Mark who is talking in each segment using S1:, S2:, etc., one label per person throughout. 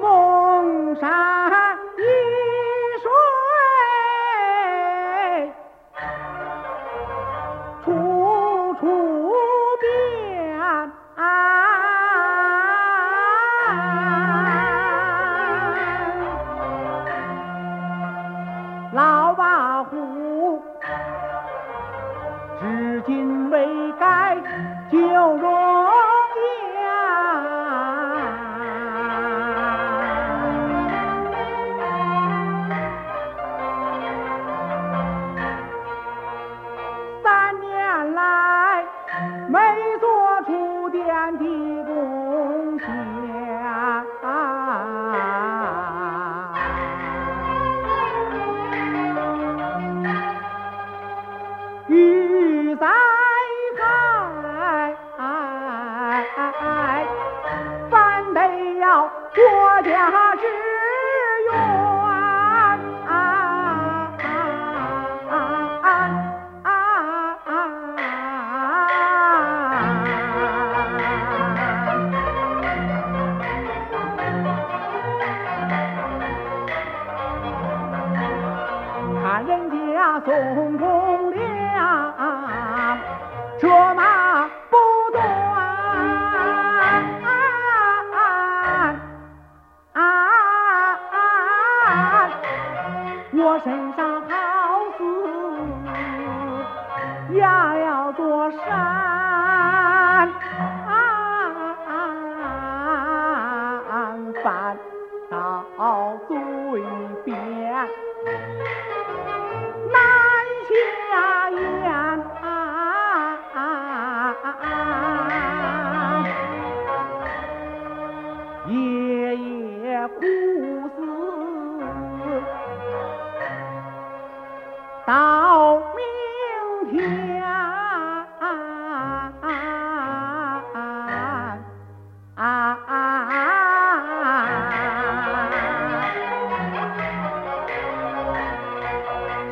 S1: 梦山。至今未改旧容颜。三年来没做出点的贡献。国家只愿人家送终。身上好似压了座山。翻到嘴边。难下一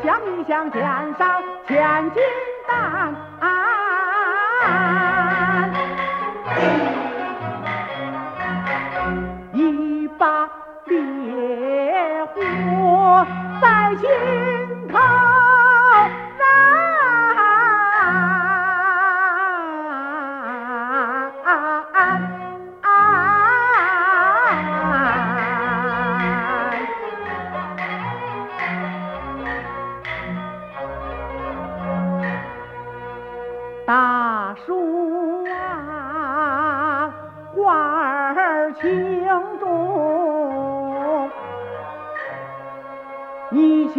S1: 想一想肩上千斤担树啊花儿情重你就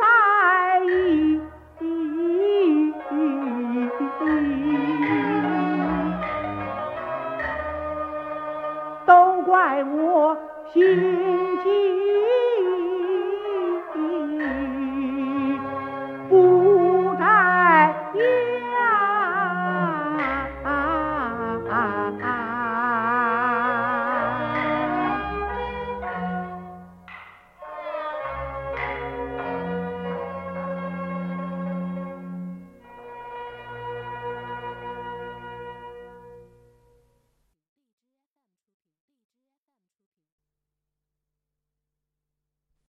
S1: 在意都怪我心机